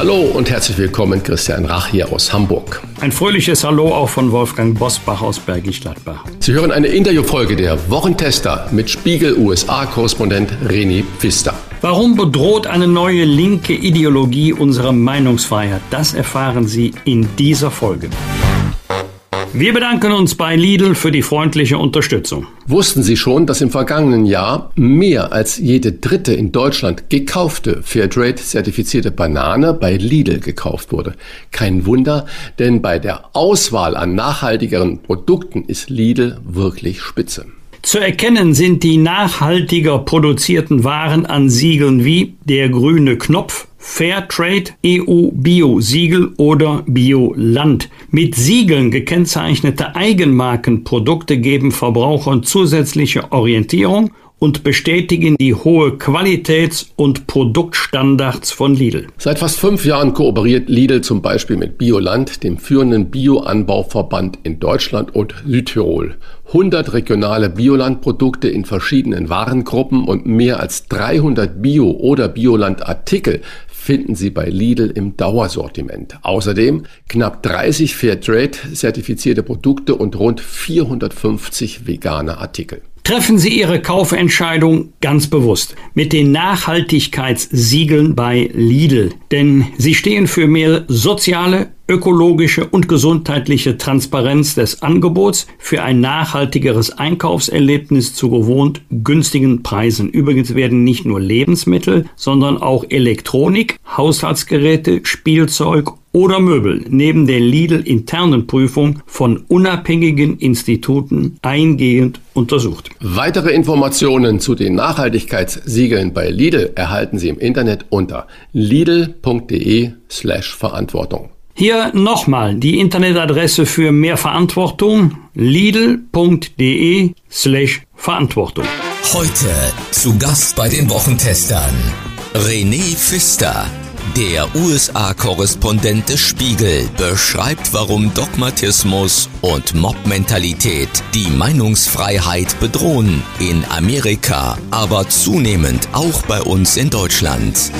Hallo und herzlich willkommen, Christian Rach hier aus Hamburg. Ein fröhliches Hallo auch von Wolfgang Bosbach aus Bergisch Gladbach. Sie hören eine Interviewfolge der Wochentester mit Spiegel USA-Korrespondent René Pfister. Warum bedroht eine neue linke Ideologie unsere Meinungsfreiheit? Das erfahren Sie in dieser Folge. Wir bedanken uns bei Lidl für die freundliche Unterstützung. Wussten Sie schon, dass im vergangenen Jahr mehr als jede dritte in Deutschland gekaufte Fairtrade-zertifizierte Banane bei Lidl gekauft wurde? Kein Wunder, denn bei der Auswahl an nachhaltigeren Produkten ist Lidl wirklich spitze. Zu erkennen sind die nachhaltiger produzierten Waren an Siegeln wie der grüne Knopf, Fairtrade, EU Bio Siegel oder Bioland. Mit Siegeln gekennzeichnete Eigenmarkenprodukte geben Verbrauchern zusätzliche Orientierung und bestätigen die hohe Qualitäts- und Produktstandards von Lidl. Seit fast fünf Jahren kooperiert Lidl zum Beispiel mit Bioland, dem führenden Bioanbauverband in Deutschland und Südtirol. 100 regionale Biolandprodukte in verschiedenen Warengruppen und mehr als 300 Bio- oder Bioland-Artikel finden Sie bei Lidl im Dauersortiment. Außerdem knapp 30 Fairtrade-zertifizierte Produkte und rund 450 vegane Artikel. Treffen Sie Ihre Kaufentscheidung ganz bewusst mit den Nachhaltigkeitssiegeln bei Lidl, denn sie stehen für mehr soziale, ökologische und gesundheitliche Transparenz des Angebots für ein nachhaltigeres Einkaufserlebnis zu gewohnt günstigen Preisen. Übrigens werden nicht nur Lebensmittel, sondern auch Elektronik, Haushaltsgeräte, Spielzeug oder Möbel neben der Lidl-internen Prüfung von unabhängigen Instituten eingehend untersucht. Weitere Informationen zu den Nachhaltigkeitssiegeln bei Lidl erhalten Sie im Internet unter lidl.de slash Verantwortung. Hier nochmal die Internetadresse für mehr Verantwortung lidl.de slash Verantwortung. Heute zu Gast bei den Wochentestern René Pfister. Der USA-Korrespondent des Spiegel beschreibt, warum Dogmatismus und Mob-Mentalität die Meinungsfreiheit bedrohen in Amerika, aber zunehmend auch bei uns in Deutschland.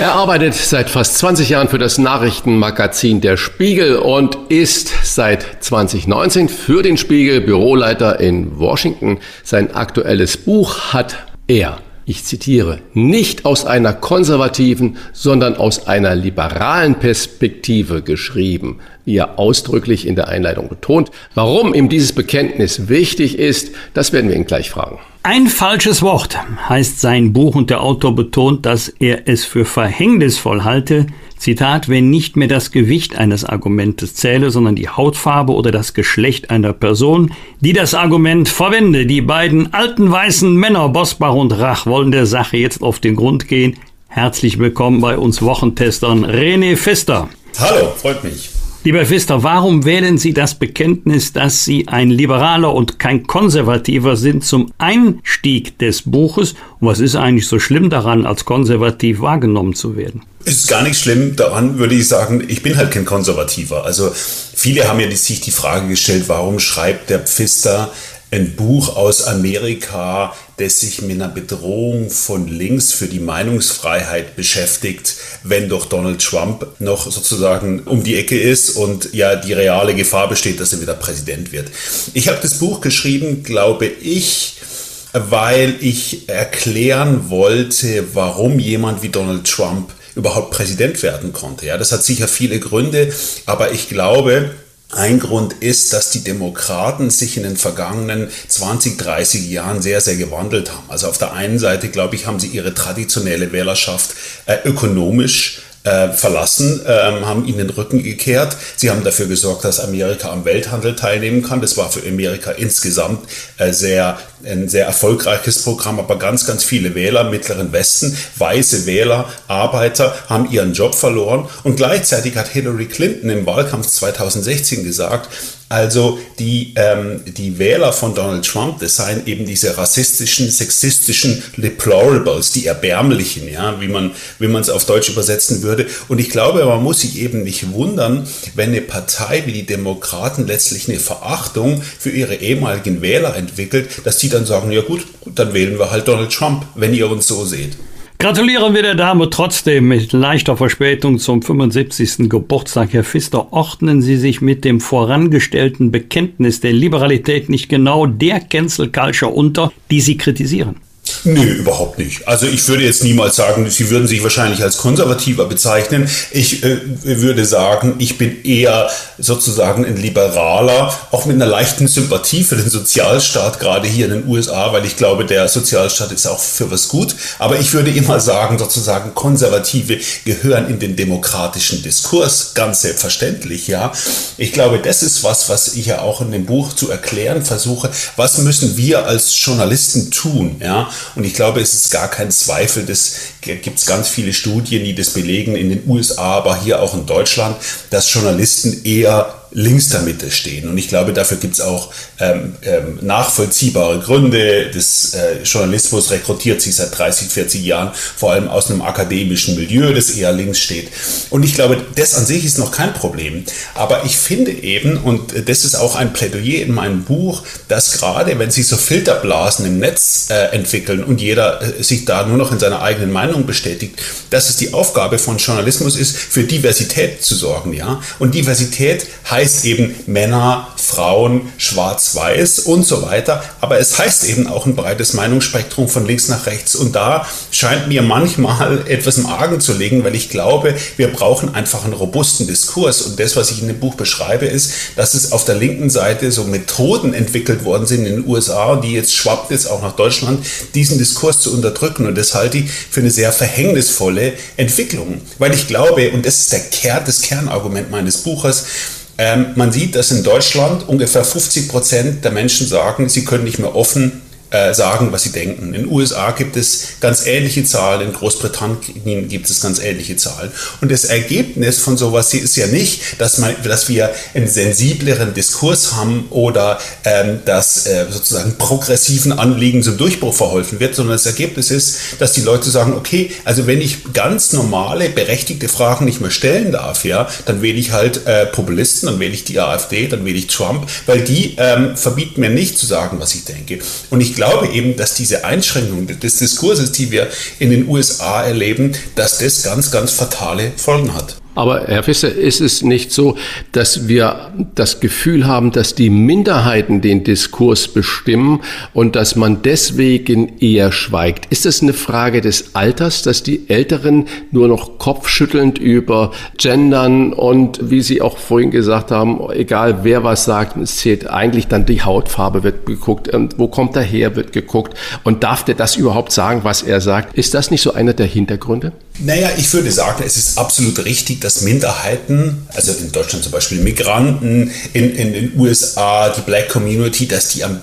Er arbeitet seit fast 20 Jahren für das Nachrichtenmagazin Der Spiegel und ist seit 2019 für den Spiegel Büroleiter in Washington. Sein aktuelles Buch hat er ich zitiere, nicht aus einer konservativen, sondern aus einer liberalen Perspektive geschrieben, wie er ausdrücklich in der Einleitung betont. Warum ihm dieses Bekenntnis wichtig ist, das werden wir ihn gleich fragen. Ein falsches Wort heißt sein Buch und der Autor betont, dass er es für verhängnisvoll halte, Zitat, wenn nicht mehr das Gewicht eines Argumentes zähle, sondern die Hautfarbe oder das Geschlecht einer Person, die das Argument verwende. Die beiden alten weißen Männer, Bosbach und Rach, wollen der Sache jetzt auf den Grund gehen. Herzlich willkommen bei uns Wochentestern René Pfister. Hallo, freut mich. Lieber Pfister, warum wählen Sie das Bekenntnis, dass Sie ein Liberaler und kein Konservativer sind, zum Einstieg des Buches? Und was ist eigentlich so schlimm daran, als konservativ wahrgenommen zu werden? Es ist gar nicht schlimm daran, würde ich sagen, ich bin halt kein Konservativer. Also viele haben ja sich die Frage gestellt, warum schreibt der Pfister ein Buch aus Amerika, das sich mit einer Bedrohung von links für die Meinungsfreiheit beschäftigt, wenn doch Donald Trump noch sozusagen um die Ecke ist und ja die reale Gefahr besteht, dass er wieder Präsident wird. Ich habe das Buch geschrieben, glaube ich, weil ich erklären wollte, warum jemand wie Donald Trump überhaupt Präsident werden konnte. Ja, das hat sicher viele Gründe, aber ich glaube, ein Grund ist, dass die Demokraten sich in den vergangenen 20, 30 Jahren sehr, sehr gewandelt haben. Also auf der einen Seite, glaube ich, haben sie ihre traditionelle Wählerschaft äh, ökonomisch äh, verlassen, ähm, haben ihnen den Rücken gekehrt. Sie haben dafür gesorgt, dass Amerika am Welthandel teilnehmen kann. Das war für Amerika insgesamt äh, sehr ein sehr erfolgreiches Programm, aber ganz, ganz viele Wähler Mittleren Westen, weiße Wähler, Arbeiter haben ihren Job verloren und gleichzeitig hat Hillary Clinton im Wahlkampf 2016 gesagt, also die, ähm, die Wähler von Donald Trump, das seien eben diese rassistischen, sexistischen Deplorables, die Erbärmlichen, ja, wie man wie man es auf Deutsch übersetzen würde. Und ich glaube, man muss sich eben nicht wundern, wenn eine Partei wie die Demokraten letztlich eine Verachtung für ihre ehemaligen Wähler entwickelt, dass die dann sagen, ja gut, dann wählen wir halt Donald Trump, wenn ihr uns so seht. Gratulieren wir der Dame trotzdem mit leichter Verspätung zum 75. Geburtstag. Herr Pfister, ordnen Sie sich mit dem vorangestellten Bekenntnis der Liberalität nicht genau der Cancel Culture unter, die Sie kritisieren? Nö, überhaupt nicht. Also ich würde jetzt niemals sagen, Sie würden sich wahrscheinlich als konservativer bezeichnen. Ich äh, würde sagen, ich bin eher sozusagen ein Liberaler, auch mit einer leichten Sympathie für den Sozialstaat, gerade hier in den USA, weil ich glaube, der Sozialstaat ist auch für was gut. Aber ich würde immer sagen, sozusagen Konservative gehören in den demokratischen Diskurs, ganz selbstverständlich, ja. Ich glaube, das ist was, was ich ja auch in dem Buch zu erklären versuche. Was müssen wir als Journalisten tun, ja? Und ich glaube, es ist gar kein Zweifel, das gibt es ganz viele Studien, die das belegen in den USA, aber hier auch in Deutschland, dass Journalisten eher links der Mitte stehen. Und ich glaube, dafür gibt es auch ähm, ähm, nachvollziehbare Gründe. Das äh, Journalismus rekrutiert sich seit 30, 40 Jahren vor allem aus einem akademischen Milieu, das eher links steht. Und ich glaube, das an sich ist noch kein Problem. Aber ich finde eben, und das ist auch ein Plädoyer in meinem Buch, dass gerade wenn sich so Filterblasen im Netz äh, entwickeln und jeder äh, sich da nur noch in seiner eigenen Meinung bestätigt, dass es die Aufgabe von Journalismus ist, für Diversität zu sorgen. Ja? Und Diversität heißt heißt eben Männer, Frauen, Schwarz-Weiß und so weiter. Aber es heißt eben auch ein breites Meinungsspektrum von links nach rechts. Und da scheint mir manchmal etwas im Argen zu liegen, weil ich glaube, wir brauchen einfach einen robusten Diskurs. Und das, was ich in dem Buch beschreibe, ist, dass es auf der linken Seite so Methoden entwickelt worden sind in den USA, die jetzt schwappt jetzt auch nach Deutschland, diesen Diskurs zu unterdrücken. Und das halte ich für eine sehr verhängnisvolle Entwicklung. Weil ich glaube, und das ist der Kern, das Kernargument meines Buches, man sieht, dass in Deutschland ungefähr 50 Prozent der Menschen sagen, sie können nicht mehr offen äh, sagen, was sie denken. In den USA gibt es ganz ähnliche Zahlen, in Großbritannien gibt es ganz ähnliche Zahlen. Und das Ergebnis von sowas ist ja nicht, dass, man, dass wir einen sensibleren Diskurs haben oder ähm, dass äh, sozusagen progressiven Anliegen zum Durchbruch verholfen wird, sondern das Ergebnis ist, dass die Leute sagen, okay, also wenn ich ganz normale, berechtigte Fragen nicht mehr stellen darf, ja, dann wähle ich halt äh, Populisten, dann wähle ich die AfD, dann wähle ich Trump, weil die ähm, verbieten mir nicht zu sagen, was ich denke. Und ich glaube eben, dass diese Einschränkung des Diskurses, die wir in den USA erleben, dass das ganz, ganz fatale Folgen hat. Aber Herr Fischer, ist es nicht so, dass wir das Gefühl haben, dass die Minderheiten den Diskurs bestimmen und dass man deswegen eher schweigt? Ist es eine Frage des Alters, dass die Älteren nur noch kopfschüttelnd über Gendern und wie Sie auch vorhin gesagt haben, egal wer was sagt, es zählt eigentlich dann die Hautfarbe wird geguckt, wo kommt er her, wird geguckt und darf der das überhaupt sagen, was er sagt? Ist das nicht so einer der Hintergründe? Naja, ich würde sagen, es ist absolut richtig, dass Minderheiten, also in Deutschland zum Beispiel Migranten, in, in den USA die Black Community, dass die am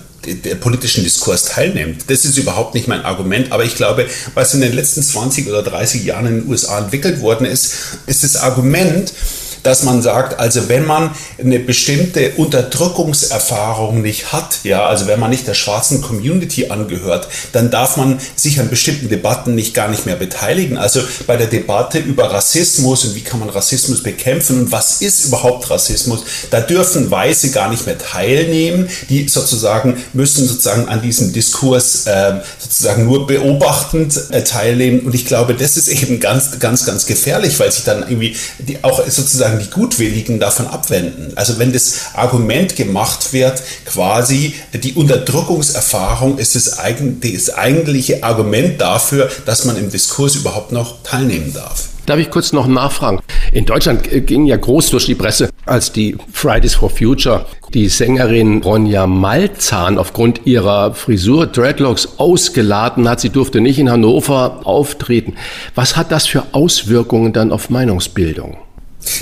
politischen Diskurs teilnimmt. Das ist überhaupt nicht mein Argument, aber ich glaube, was in den letzten 20 oder 30 Jahren in den USA entwickelt worden ist, ist das Argument, dass man sagt, also wenn man eine bestimmte Unterdrückungserfahrung nicht hat, ja, also wenn man nicht der schwarzen Community angehört, dann darf man sich an bestimmten Debatten nicht gar nicht mehr beteiligen. Also bei der Debatte über Rassismus und wie kann man Rassismus bekämpfen und was ist überhaupt Rassismus, da dürfen Weiße gar nicht mehr teilnehmen. Die sozusagen müssen sozusagen an diesem Diskurs äh, sozusagen nur beobachtend äh, teilnehmen. Und ich glaube, das ist eben ganz, ganz, ganz gefährlich, weil sich dann irgendwie die auch sozusagen sozusagen die Gutwilligen davon abwenden. Also wenn das Argument gemacht wird, quasi die Unterdrückungserfahrung ist das, eigentliche Argument dafür, dass man im Diskurs überhaupt noch teilnehmen darf. Darf ich kurz noch nachfragen? In Deutschland ging ja groß durch die Presse, als die Fridays for Future die Sängerin Ronja Malzahn aufgrund ihrer Frisur Dreadlocks ausgeladen hat. Sie durfte nicht in Hannover auftreten. Was hat das für Auswirkungen dann auf Meinungsbildung?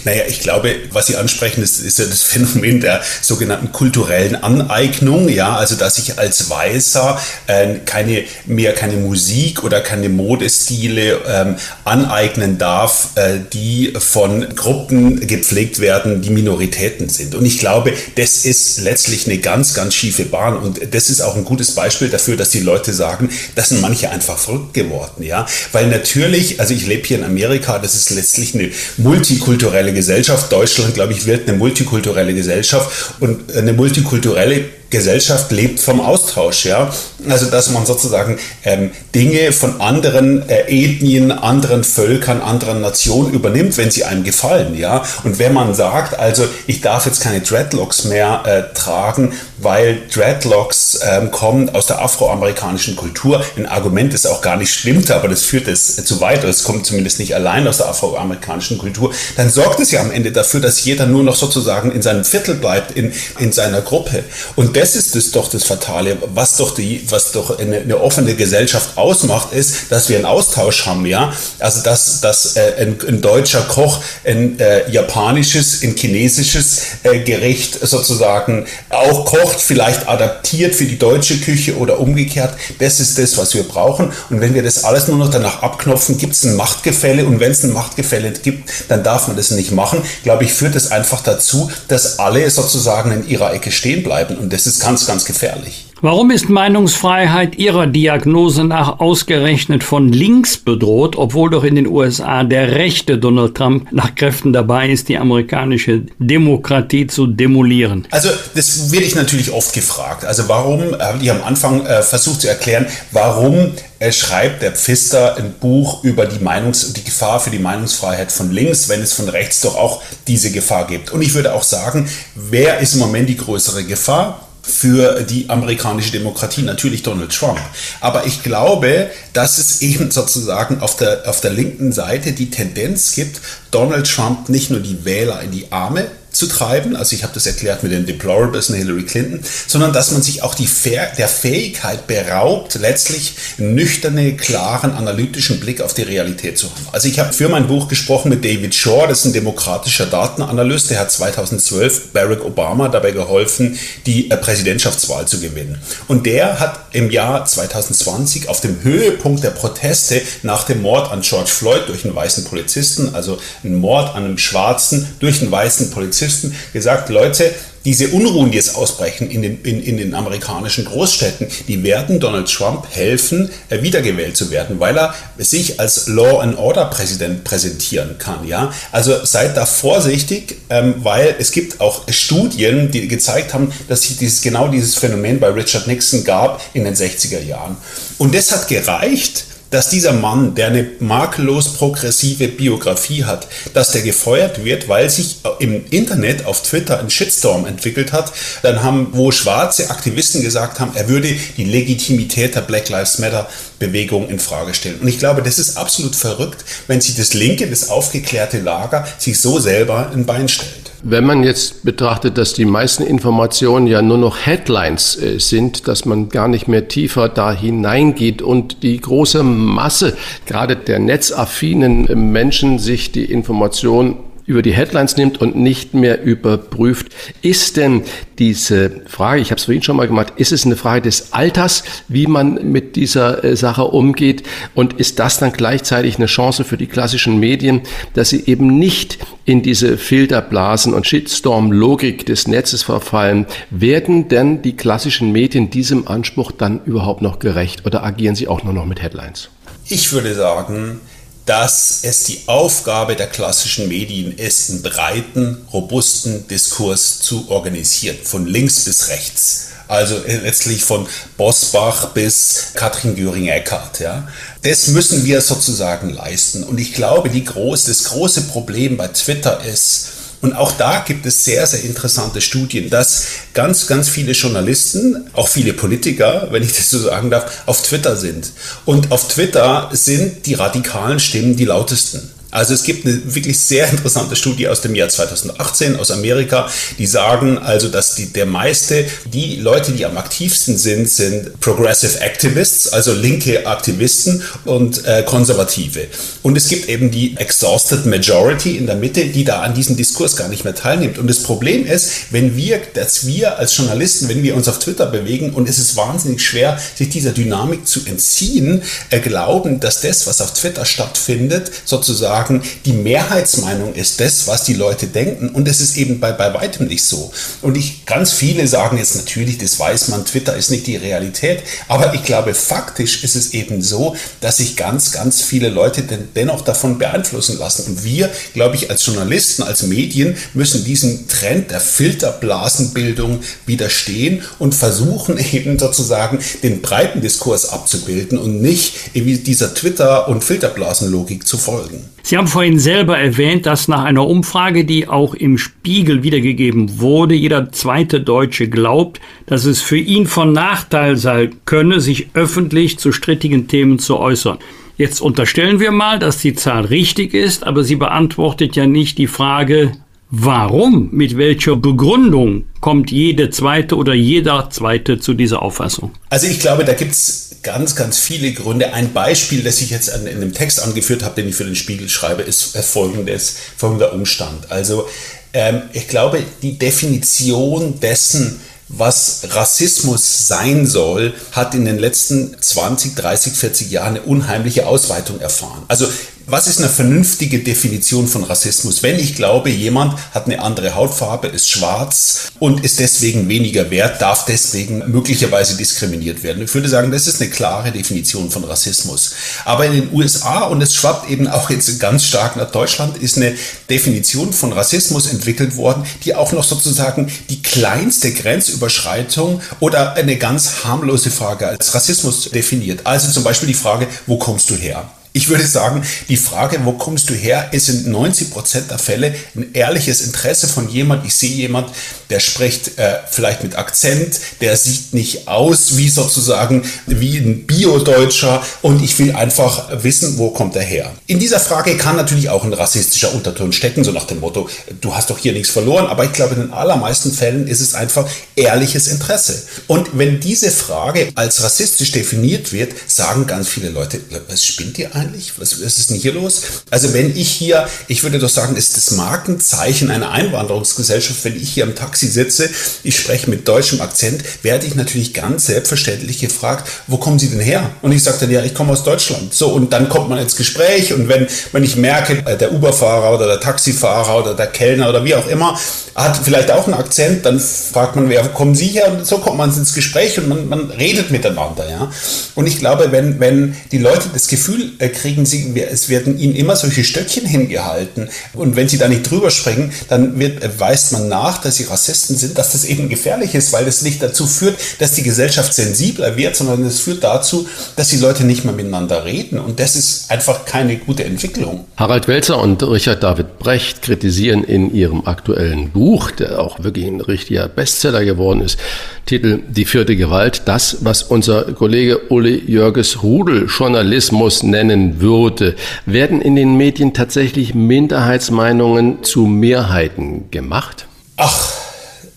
Naja, ich glaube, was Sie ansprechen, ist, ist ja das Phänomen der sogenannten kulturellen Aneignung. Ja, also dass ich als Weißer äh, keine mehr keine Musik oder keine Modestile ähm, aneignen darf, äh, die von Gruppen gepflegt werden, die Minoritäten sind. Und ich glaube, das ist letztlich eine ganz, ganz schiefe Bahn. Und das ist auch ein gutes Beispiel dafür, dass die Leute sagen, das sind manche einfach verrückt geworden. Ja, weil natürlich, also ich lebe hier in Amerika, das ist letztlich eine multikulturelle Gesellschaft. Deutschland, glaube ich, wird eine multikulturelle Gesellschaft und eine multikulturelle Gesellschaft lebt vom Austausch, ja. Also dass man sozusagen ähm, Dinge von anderen äh, Ethnien, anderen Völkern, anderen Nationen übernimmt, wenn sie einem gefallen, ja. Und wenn man sagt, also ich darf jetzt keine Dreadlocks mehr äh, tragen, weil Dreadlocks ähm, kommen aus der afroamerikanischen Kultur, ein Argument, das auch gar nicht stimmt, aber das führt es zu weit, es kommt zumindest nicht allein aus der afroamerikanischen Kultur, dann sorgt es ja am Ende dafür, dass jeder nur noch sozusagen in seinem Viertel bleibt, in, in seiner Gruppe. Und das ist es doch das Fatale. Was doch, die, was doch eine, eine, offene Gesellschaft ausmacht, ist, dass wir einen Austausch haben. Ja? Also, dass, dass äh, ein, ein, deutscher Koch ein äh, japanisches, ein chinesisches äh, Gericht sozusagen auch kocht, vielleicht adaptiert für die deutsche Küche oder umgekehrt. Das ist das, was wir brauchen. Und wenn wir das alles nur noch danach abknopfen, gibt es ein Machtgefälle. Und wenn es ein Machtgefälle gibt, dann darf man das nicht machen. Glaube ich, führt es einfach dazu, dass alle sozusagen in ihrer Ecke stehen bleiben. Und das ist ganz, ganz gefährlich. Warum ist Meinungsfreiheit Ihrer Diagnose nach ausgerechnet von links bedroht, obwohl doch in den USA der rechte Donald Trump nach Kräften dabei ist, die amerikanische Demokratie zu demolieren? Also das werde ich natürlich oft gefragt. Also warum, habe ich am Anfang äh, versucht zu erklären, warum äh, schreibt der Pfister ein Buch über die Meinungs die Gefahr für die Meinungsfreiheit von links, wenn es von rechts doch auch diese Gefahr gibt. Und ich würde auch sagen, wer ist im Moment die größere Gefahr? Für die amerikanische Demokratie, natürlich Donald Trump. Aber ich glaube, dass es eben sozusagen auf der, auf der linken Seite die Tendenz gibt, Donald Trump nicht nur die Wähler in die Arme zu treiben, also ich habe das erklärt mit den Deplorables und Hillary Clinton, sondern dass man sich auch die der Fähigkeit beraubt, letztlich nüchterne, klaren, analytischen Blick auf die Realität zu haben. Also ich habe für mein Buch gesprochen mit David Shore, das ist ein demokratischer Datenanalyst, der hat 2012 Barack Obama dabei geholfen, die äh, Präsidentschaftswahl zu gewinnen. Und der hat im Jahr 2020 auf dem Höhepunkt der Proteste nach dem Mord an George Floyd durch einen weißen Polizisten, also ein Mord an einem Schwarzen durch einen weißen Polizisten, Polizisten gesagt, Leute, diese Unruhen, die jetzt ausbrechen in den, in, in den amerikanischen Großstädten, die werden Donald Trump helfen, äh, wiedergewählt zu werden, weil er sich als Law and Order Präsident präsentieren kann. Ja? Also seid da vorsichtig, ähm, weil es gibt auch Studien, die gezeigt haben, dass es dieses, genau dieses Phänomen bei Richard Nixon gab in den 60er Jahren. Und das hat gereicht, dass dieser Mann, der eine makellos progressive Biografie hat, dass der gefeuert wird, weil sich im Internet auf Twitter ein Shitstorm entwickelt hat, dann haben, wo schwarze Aktivisten gesagt haben, er würde die Legitimität der Black Lives Matter Bewegung in Frage stellen. Und ich glaube, das ist absolut verrückt, wenn sich das linke, das aufgeklärte Lager sich so selber ein Bein stellt. Wenn man jetzt betrachtet, dass die meisten Informationen ja nur noch Headlines äh, sind, dass man gar nicht mehr tiefer da hineingeht und die große Masse, gerade der netzaffinen Menschen, sich die Information über die Headlines nimmt und nicht mehr überprüft. Ist denn diese Frage, ich habe es vorhin schon mal gemacht, ist es eine Frage des Alters, wie man mit dieser äh, Sache umgeht? Und ist das dann gleichzeitig eine Chance für die klassischen Medien, dass sie eben nicht in diese Filterblasen und Shitstorm-Logik des Netzes verfallen? Werden denn die klassischen Medien diesem Anspruch dann überhaupt noch gerecht oder agieren sie auch nur noch mit Headlines? Ich würde sagen, dass es die Aufgabe der klassischen Medien ist, einen breiten, robusten Diskurs zu organisieren, von links bis rechts. Also letztlich von Bosbach bis Katrin Göring-Eckardt. Ja. Das müssen wir sozusagen leisten. Und ich glaube, die groß, das große Problem bei Twitter ist, und auch da gibt es sehr, sehr interessante Studien, dass ganz, ganz viele Journalisten, auch viele Politiker, wenn ich das so sagen darf, auf Twitter sind. Und auf Twitter sind die radikalen Stimmen die lautesten. Also es gibt eine wirklich sehr interessante Studie aus dem Jahr 2018 aus Amerika, die sagen also, dass die, der meiste, die Leute, die am aktivsten sind, sind Progressive Activists, also linke Aktivisten und äh, Konservative. Und es gibt eben die Exhausted Majority in der Mitte, die da an diesem Diskurs gar nicht mehr teilnimmt. Und das Problem ist, wenn wir, dass wir als Journalisten, wenn wir uns auf Twitter bewegen und es ist wahnsinnig schwer, sich dieser Dynamik zu entziehen, äh, glauben, dass das, was auf Twitter stattfindet, sozusagen die Mehrheitsmeinung ist das, was die Leute denken. Und es ist eben bei, bei weitem nicht so. Und ich, ganz viele sagen jetzt natürlich, das weiß man, Twitter ist nicht die Realität. Aber ich glaube, faktisch ist es eben so, dass sich ganz, ganz viele Leute den, dennoch davon beeinflussen lassen. Und wir, glaube ich, als Journalisten, als Medien müssen diesen Trend der Filterblasenbildung widerstehen und versuchen eben sozusagen den breiten Diskurs abzubilden und nicht dieser Twitter- und Filterblasenlogik zu folgen. Sie haben vorhin selber erwähnt, dass nach einer Umfrage, die auch im Spiegel wiedergegeben wurde, jeder zweite Deutsche glaubt, dass es für ihn von Nachteil sein könne, sich öffentlich zu strittigen Themen zu äußern. Jetzt unterstellen wir mal, dass die Zahl richtig ist, aber sie beantwortet ja nicht die Frage, warum, mit welcher Begründung kommt jede zweite oder jeder zweite zu dieser Auffassung? Also ich glaube, da gibt es ganz, ganz viele Gründe. Ein Beispiel, das ich jetzt in dem Text angeführt habe, den ich für den Spiegel schreibe, ist folgendes, folgender Umstand. Also ähm, ich glaube, die Definition dessen, was Rassismus sein soll, hat in den letzten 20, 30, 40 Jahren eine unheimliche Ausweitung erfahren. Also was ist eine vernünftige Definition von Rassismus? Wenn ich glaube, jemand hat eine andere Hautfarbe, ist schwarz und ist deswegen weniger wert, darf deswegen möglicherweise diskriminiert werden. Ich würde sagen, das ist eine klare Definition von Rassismus. Aber in den USA, und es schwappt eben auch jetzt ganz stark nach Deutschland, ist eine Definition von Rassismus entwickelt worden, die auch noch sozusagen die kleinste Grenzüberschreitung oder eine ganz harmlose Frage als Rassismus definiert. Also zum Beispiel die Frage, wo kommst du her? Ich würde sagen, die Frage, wo kommst du her, ist in 90 Prozent der Fälle ein ehrliches Interesse von jemand. Ich sehe jemand, der spricht äh, vielleicht mit Akzent, der sieht nicht aus wie sozusagen wie ein Bio-Deutscher und ich will einfach wissen, wo kommt er her. In dieser Frage kann natürlich auch ein rassistischer Unterton stecken, so nach dem Motto, du hast doch hier nichts verloren, aber ich glaube, in den allermeisten Fällen ist es einfach ehrliches Interesse. Und wenn diese Frage als rassistisch definiert wird, sagen ganz viele Leute, was spinnt ihr ein? Eigentlich? Was, was ist denn hier los? Also wenn ich hier, ich würde doch sagen, ist das Markenzeichen einer Einwanderungsgesellschaft, wenn ich hier im Taxi sitze, ich spreche mit deutschem Akzent, werde ich natürlich ganz selbstverständlich gefragt, wo kommen Sie denn her? Und ich sage dann, ja, ich komme aus Deutschland. So, und dann kommt man ins Gespräch und wenn, wenn ich merke, äh, der Uberfahrer oder der Taxifahrer oder der Kellner oder wie auch immer, hat vielleicht auch einen Akzent, dann fragt man, wer kommen Sie her? Und so kommt man ins Gespräch und man, man redet miteinander, ja. Und ich glaube, wenn, wenn die Leute das Gefühl äh, kriegen, sie, es werden ihnen immer solche Stöckchen hingehalten und wenn sie da nicht drüber springen, dann wird, äh, weist man nach, dass sie Rassisten sind, dass das eben gefährlich ist, weil das nicht dazu führt, dass die Gesellschaft sensibler wird, sondern es führt dazu, dass die Leute nicht mehr miteinander reden und das ist einfach keine gute Entwicklung. Harald Welzer und Richard David Brecht kritisieren in ihrem aktuellen Buch Buch, der auch wirklich ein richtiger Bestseller geworden ist, Titel Die vierte Gewalt, das, was unser Kollege Uli Jörges Rudel Journalismus nennen würde. Werden in den Medien tatsächlich Minderheitsmeinungen zu Mehrheiten gemacht? Ach,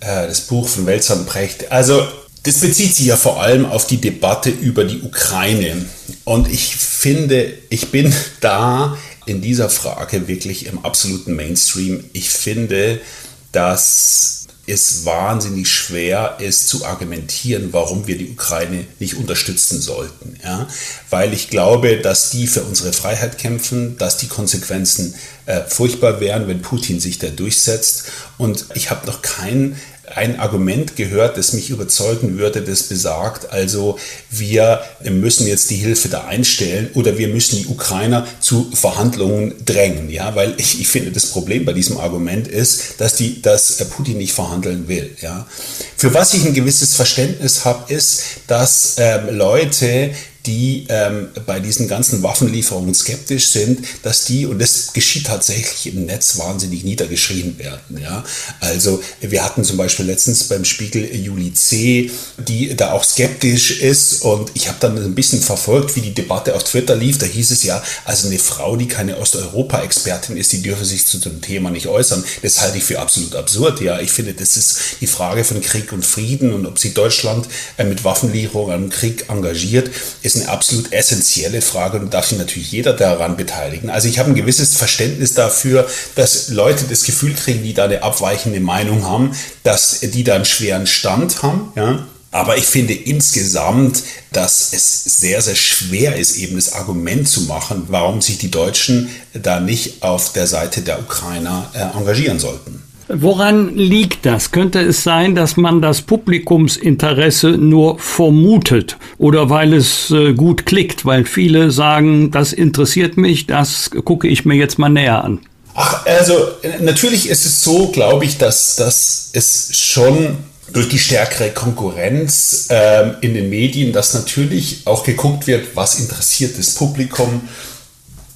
äh, das Buch von und Brecht. Also das bezieht sich ja vor allem auf die Debatte über die Ukraine. Und ich finde, ich bin da in dieser Frage wirklich im absoluten Mainstream. Ich finde, dass es wahnsinnig schwer ist zu argumentieren, warum wir die Ukraine nicht unterstützen sollten. Ja? Weil ich glaube, dass die für unsere Freiheit kämpfen, dass die Konsequenzen äh, furchtbar wären, wenn Putin sich da durchsetzt. Und ich habe noch keinen ein Argument gehört, das mich überzeugen würde, das besagt, also wir müssen jetzt die Hilfe da einstellen oder wir müssen die Ukrainer zu Verhandlungen drängen, ja, weil ich, ich finde, das Problem bei diesem Argument ist, dass die, dass Putin nicht verhandeln will, ja. Für was ich ein gewisses Verständnis habe, ist, dass ähm, Leute, die ähm, bei diesen ganzen Waffenlieferungen skeptisch sind, dass die, und das geschieht tatsächlich im Netz, wahnsinnig niedergeschrieben werden. Ja? Also wir hatten zum Beispiel letztens beim Spiegel Juli C., die da auch skeptisch ist und ich habe dann ein bisschen verfolgt, wie die Debatte auf Twitter lief. Da hieß es ja, also eine Frau, die keine Osteuropa-Expertin ist, die dürfe sich zu dem Thema nicht äußern. Das halte ich für absolut absurd. Ja, ich finde, das ist die Frage von Krieg und Frieden und ob sie Deutschland äh, mit Waffenlieferungen am Krieg engagiert, ist eine absolut essentielle Frage und darf sich natürlich jeder daran beteiligen. Also ich habe ein gewisses Verständnis dafür, dass Leute das Gefühl kriegen, die da eine abweichende Meinung haben, dass die da einen schweren Stand haben. Ja? Aber ich finde insgesamt, dass es sehr, sehr schwer ist, eben das Argument zu machen, warum sich die Deutschen da nicht auf der Seite der Ukrainer äh, engagieren sollten. Woran liegt das? Könnte es sein, dass man das Publikumsinteresse nur vermutet oder weil es äh, gut klickt, weil viele sagen, das interessiert mich, das gucke ich mir jetzt mal näher an? Ach, also natürlich ist es so, glaube ich, dass, dass es schon durch die stärkere Konkurrenz ähm, in den Medien, dass natürlich auch geguckt wird, was interessiert das Publikum.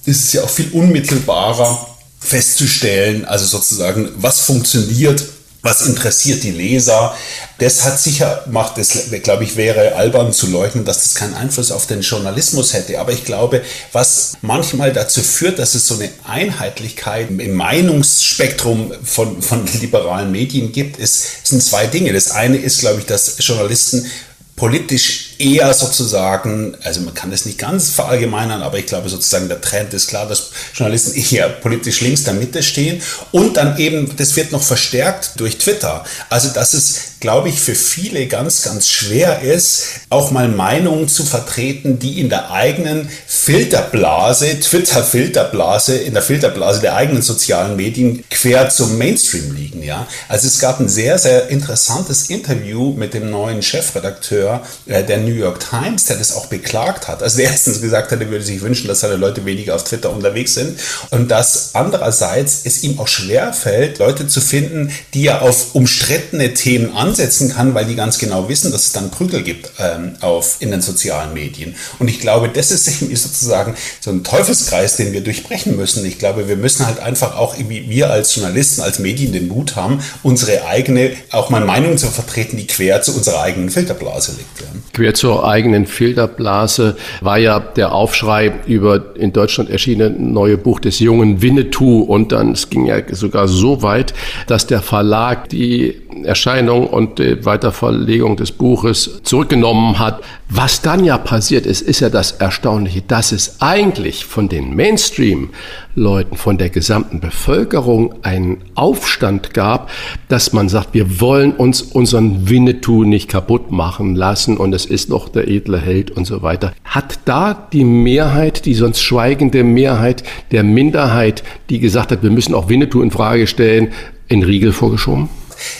Es ist ja auch viel unmittelbarer festzustellen, also sozusagen, was funktioniert was interessiert die Leser. Das hat sicher, macht das, glaube ich, wäre albern zu leugnen, dass das keinen Einfluss auf den Journalismus hätte. Aber ich glaube, was manchmal dazu führt, dass es so eine Einheitlichkeit im Meinungsspektrum von, von liberalen Medien gibt, ist, sind zwei Dinge. Das eine ist, glaube ich, dass Journalisten politisch eher sozusagen, also man kann das nicht ganz verallgemeinern, aber ich glaube sozusagen der Trend ist klar, dass Journalisten eher politisch links der Mitte stehen und dann eben, das wird noch verstärkt durch Twitter. Also dass es, glaube ich, für viele ganz, ganz schwer ist, auch mal Meinungen zu vertreten, die in der eigenen Filterblase, Twitter-Filterblase, in der Filterblase der eigenen sozialen Medien quer zum Mainstream liegen. Ja? Also es gab ein sehr, sehr interessantes Interview mit dem neuen Chefredakteur äh, der New York Times, der das auch beklagt hat. Also der erstens gesagt hat, er würde sich wünschen, dass seine Leute weniger auf Twitter unterwegs sind und dass andererseits es ihm auch schwer fällt, Leute zu finden, die er auf umstrittene Themen ansetzen kann, weil die ganz genau wissen, dass es dann Prügel gibt ähm, auf, in den sozialen Medien. Und ich glaube, das ist sozusagen so ein Teufelskreis, den wir durchbrechen müssen. Ich glaube, wir müssen halt einfach auch, wie wir als Journalisten, als Medien den Mut haben, unsere eigene, auch mal Meinung zu vertreten, die quer zu unserer eigenen Filterblase liegt. Ja. Quer zur eigenen Filterblase war ja der Aufschrei über in Deutschland erschienene neue Buch des jungen Winnetou und dann, es ging ja sogar so weit, dass der Verlag die Erscheinung und die Weiterverlegung des Buches zurückgenommen hat. Was dann ja passiert ist, ist ja das Erstaunliche, dass es eigentlich von den Mainstream-Leuten, von der gesamten Bevölkerung einen Aufstand gab, dass man sagt, wir wollen uns unseren Winnetou nicht kaputt machen lassen und es ist noch der edle Held und so weiter. Hat da die Mehrheit, die sonst schweigende Mehrheit der Minderheit, die gesagt hat, wir müssen auch Winnetou in Frage stellen, in Riegel vorgeschoben?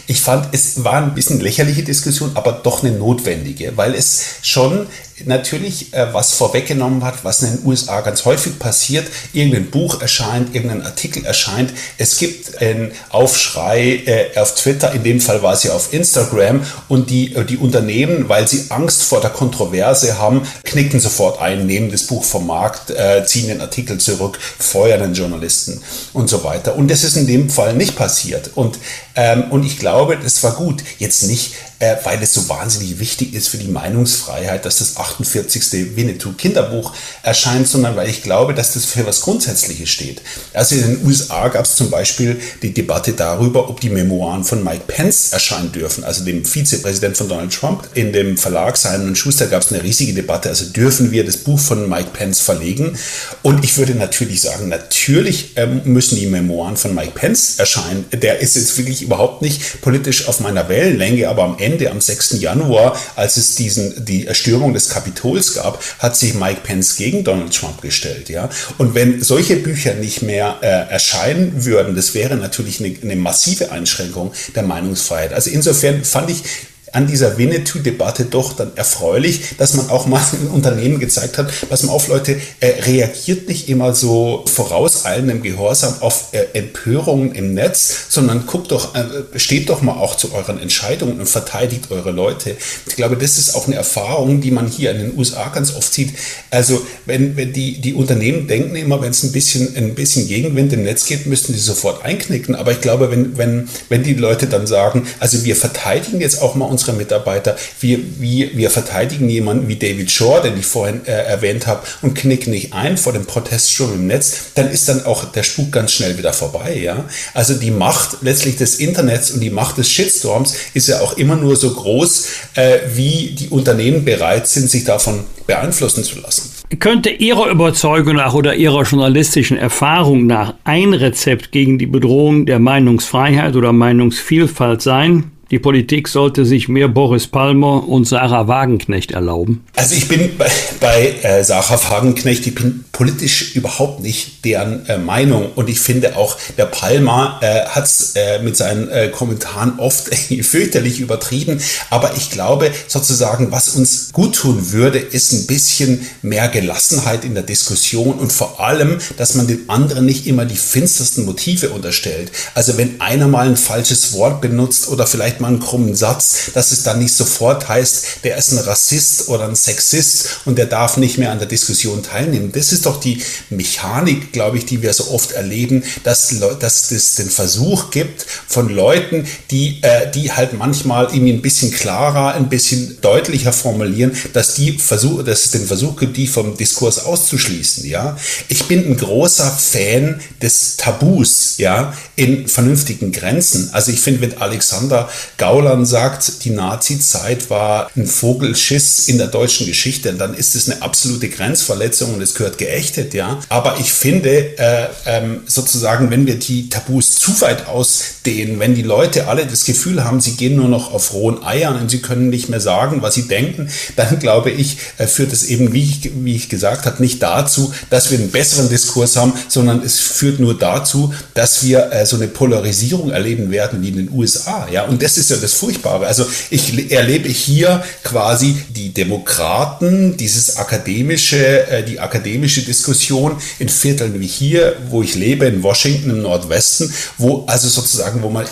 Ich fand, es war ein bisschen lächerliche Diskussion, aber doch eine notwendige, weil es schon natürlich äh, was vorweggenommen hat, was in den USA ganz häufig passiert. Irgendein Buch erscheint, irgendein Artikel erscheint. Es gibt einen Aufschrei äh, auf Twitter, in dem Fall war es ja auf Instagram und die, äh, die Unternehmen, weil sie Angst vor der Kontroverse haben, knicken sofort ein, nehmen das Buch vom Markt, äh, ziehen den Artikel zurück, feuern den Journalisten und so weiter. Und das ist in dem Fall nicht passiert. Und, ähm, und ich glaube, das war gut. Jetzt nicht äh, weil es so wahnsinnig wichtig ist für die Meinungsfreiheit, dass das 48. Winnetou Kinderbuch erscheint, sondern weil ich glaube, dass das für was Grundsätzliches steht. Also in den USA gab es zum Beispiel die Debatte darüber, ob die Memoiren von Mike Pence erscheinen dürfen, also dem Vizepräsident von Donald Trump. In dem Verlag Simon Schuster gab es eine riesige Debatte, also dürfen wir das Buch von Mike Pence verlegen? Und ich würde natürlich sagen, natürlich ähm, müssen die Memoiren von Mike Pence erscheinen. Der ist jetzt wirklich überhaupt nicht politisch auf meiner Wellenlänge, aber am Ende am 6. Januar, als es diesen, die Erstürmung des Kapitols gab, hat sich Mike Pence gegen Donald Trump gestellt. Ja? Und wenn solche Bücher nicht mehr äh, erscheinen würden, das wäre natürlich eine, eine massive Einschränkung der Meinungsfreiheit. Also insofern fand ich an dieser Winnetou-Debatte doch dann erfreulich, dass man auch mal in Unternehmen gezeigt hat, pass mal auf Leute, äh, reagiert nicht immer so vorauseilendem Gehorsam auf äh, Empörungen im Netz, sondern guckt doch, äh, steht doch mal auch zu euren Entscheidungen und verteidigt eure Leute. Ich glaube, das ist auch eine Erfahrung, die man hier in den USA ganz oft sieht. Also wenn, wenn die, die Unternehmen denken immer, wenn es ein bisschen, ein bisschen Gegenwind im Netz geht, müssten die sofort einknicken. Aber ich glaube, wenn, wenn, wenn die Leute dann sagen, also wir verteidigen jetzt auch mal unsere Mitarbeiter, wir, wir, wir verteidigen jemanden wie David Shore, den ich vorhin äh, erwähnt habe, und knicken nicht ein vor dem Proteststurm im Netz, dann ist dann auch der Spuk ganz schnell wieder vorbei. Ja? Also die Macht letztlich des Internets und die Macht des Shitstorms ist ja auch immer nur so groß, äh, wie die Unternehmen bereit sind, sich davon beeinflussen zu lassen. Könnte Ihrer Überzeugung nach oder Ihrer journalistischen Erfahrung nach ein Rezept gegen die Bedrohung der Meinungsfreiheit oder Meinungsvielfalt sein? Die Politik sollte sich mehr Boris Palmer und Sarah Wagenknecht erlauben. Also ich bin bei, bei äh, Sarah Wagenknecht, ich bin politisch überhaupt nicht deren äh, Meinung und ich finde auch, der Palmer äh, hat es äh, mit seinen äh, Kommentaren oft fürchterlich übertrieben, aber ich glaube sozusagen, was uns gut tun würde, ist ein bisschen mehr Gelassenheit in der Diskussion und vor allem, dass man den anderen nicht immer die finstersten Motive unterstellt. Also wenn einer mal ein falsches Wort benutzt oder vielleicht vielleicht mal einen krummen Satz, dass es dann nicht sofort heißt, der ist ein Rassist oder ein Sexist und der darf nicht mehr an der Diskussion teilnehmen. Das ist doch die Mechanik, glaube ich, die wir so oft erleben, dass, dass es den Versuch gibt von Leuten, die, äh, die halt manchmal irgendwie ein bisschen klarer, ein bisschen deutlicher formulieren, dass, die Versuch, dass es den Versuch gibt, die vom Diskurs auszuschließen. Ja? Ich bin ein großer Fan des Tabus ja, in vernünftigen Grenzen. Also ich finde, wenn Alexander Gauland sagt, die Nazi-Zeit war ein Vogelschiss in der deutschen Geschichte, dann ist es eine absolute Grenzverletzung und es gehört geächtet, ja. Aber ich finde, äh, ähm, sozusagen, wenn wir die Tabus zu weit ausdehnen, wenn die Leute alle das Gefühl haben, sie gehen nur noch auf rohen Eiern und sie können nicht mehr sagen, was sie denken, dann glaube ich, äh, führt es eben, wie ich, wie ich gesagt habe, nicht dazu, dass wir einen besseren Diskurs haben, sondern es führt nur dazu, dass wir äh, so eine Polarisierung erleben werden wie in den USA, ja. Und das ist ja das Furchtbare. Also ich erlebe hier quasi die Demokraten, dieses akademische, äh, die akademische Diskussion in Vierteln wie hier, wo ich lebe, in Washington im Nordwesten, wo also sozusagen, wo man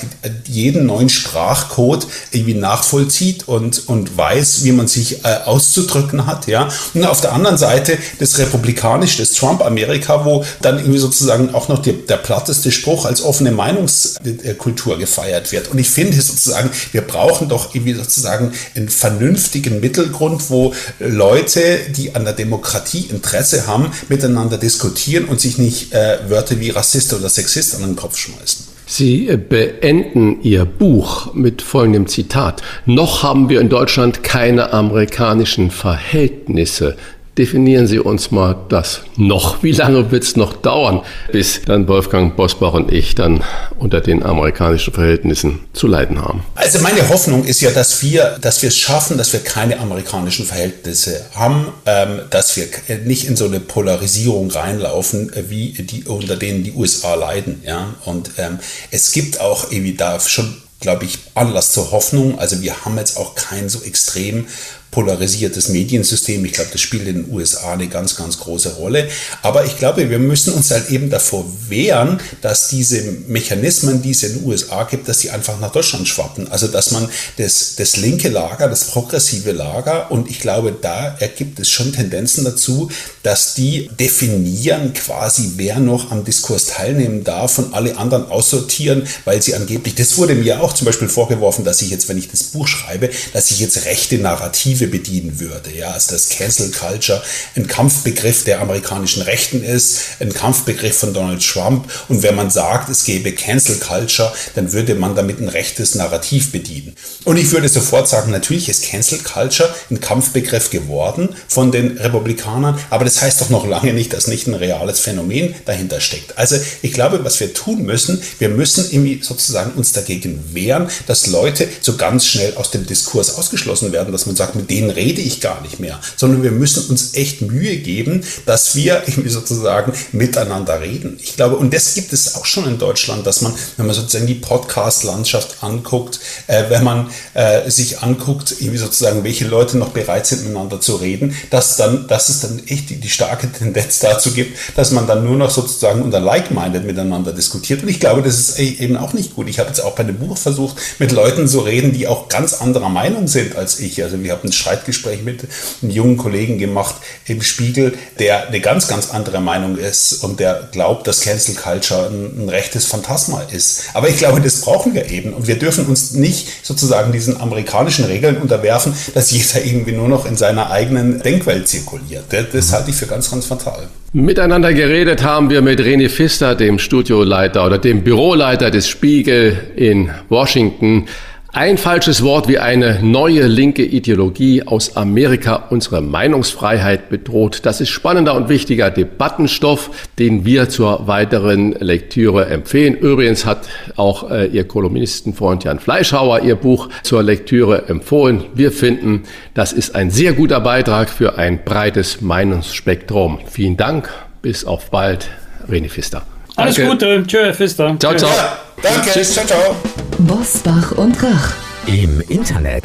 jeden neuen Sprachcode irgendwie nachvollzieht und, und weiß, wie man sich äh, auszudrücken hat, ja. Und auf der anderen Seite das republikanische, das Trump-Amerika, wo dann irgendwie sozusagen auch noch die, der platteste Spruch als offene Meinungskultur gefeiert wird. Und ich finde sozusagen, sozusagen, wir brauchen doch irgendwie sozusagen einen vernünftigen Mittelgrund, wo Leute, die an der Demokratie Interesse haben, miteinander diskutieren und sich nicht äh, Wörter wie Rassist oder Sexist an den Kopf schmeißen. Sie äh, beenden Ihr Buch mit folgendem Zitat. Noch haben wir in Deutschland keine amerikanischen Verhältnisse. Definieren Sie uns mal das noch. Wie lange wird es noch dauern, bis dann Wolfgang Bosbach und ich dann unter den amerikanischen Verhältnissen zu leiden haben? Also meine Hoffnung ist ja, dass wir, dass wir es schaffen, dass wir keine amerikanischen Verhältnisse haben, ähm, dass wir nicht in so eine Polarisierung reinlaufen, äh, wie die unter denen die USA leiden. Ja? Und ähm, es gibt auch irgendwie da schon glaube ich, Anlass zur Hoffnung. Also wir haben jetzt auch kein so extrem polarisiertes Mediensystem. Ich glaube, das spielt in den USA eine ganz, ganz große Rolle. Aber ich glaube, wir müssen uns halt eben davor wehren, dass diese Mechanismen, die es in den USA gibt, dass die einfach nach Deutschland schwappen. Also, dass man das, das linke Lager, das progressive Lager, und ich glaube, da ergibt es schon Tendenzen dazu, dass die definieren quasi, wer noch am Diskurs teilnehmen darf und alle anderen aussortieren, weil sie angeblich, das wurde mir auch zum Beispiel vorgeworfen, dass ich jetzt, wenn ich das Buch schreibe, dass ich jetzt rechte Narrative Perspektive bedienen würde. Ja, also das Cancel Culture ein Kampfbegriff der amerikanischen Rechten ist, ein Kampfbegriff von Donald Trump. Und wenn man sagt, es gäbe Cancel Culture, dann würde man damit ein rechtes Narrativ bedienen. Und ich würde sofort sagen, natürlich ist Cancel Culture ein Kampfbegriff geworden von den Republikanern, aber das heißt doch noch lange nicht, dass nicht ein reales Phänomen dahinter steckt. Also ich glaube, was wir tun müssen, wir müssen irgendwie sozusagen uns dagegen wehren, dass Leute so ganz schnell aus dem Diskurs ausgeschlossen werden, dass man sagt, mit denen rede ich gar nicht mehr, sondern wir müssen uns echt Mühe geben, dass wir sozusagen miteinander reden. Ich glaube, und das gibt es auch schon in Deutschland, dass man, wenn man sozusagen die Podcast-Landschaft anguckt, äh, wenn man äh, sich anguckt, irgendwie sozusagen, welche Leute noch bereit sind, miteinander zu reden, dass dann, dass es dann echt die, die starke Tendenz dazu gibt, dass man dann nur noch sozusagen unter Like-Minded miteinander diskutiert. Und ich glaube, das ist e-, eben auch nicht gut. Ich habe jetzt auch bei dem Buch versucht, mit Leuten zu reden, die auch ganz anderer Meinung sind als ich. Also wir haben Streitgespräch mit einem jungen Kollegen gemacht im Spiegel, der eine ganz, ganz andere Meinung ist und der glaubt, dass Cancel Culture ein, ein rechtes Phantasma ist. Aber ich glaube, das brauchen wir eben. Und wir dürfen uns nicht sozusagen diesen amerikanischen Regeln unterwerfen, dass jeder irgendwie nur noch in seiner eigenen Denkwelt zirkuliert. Das halte ich für ganz, ganz fatal. Miteinander geredet haben wir mit René Pfister, dem Studioleiter oder dem Büroleiter des Spiegel in Washington. Ein falsches Wort wie eine neue linke Ideologie aus Amerika unsere Meinungsfreiheit bedroht. Das ist spannender und wichtiger Debattenstoff, den wir zur weiteren Lektüre empfehlen. Übrigens hat auch äh, Ihr Kolumnistenfreund Jan Fleischhauer Ihr Buch zur Lektüre empfohlen. Wir finden, das ist ein sehr guter Beitrag für ein breites Meinungsspektrum. Vielen Dank. Bis auf bald. René Pfister. Alles Danke. Gute. Tschö, Pfister. Ciao, ciao. Ja, danke. Tschüss. Ciao, ciao. Bosbach und Rach. Im Internet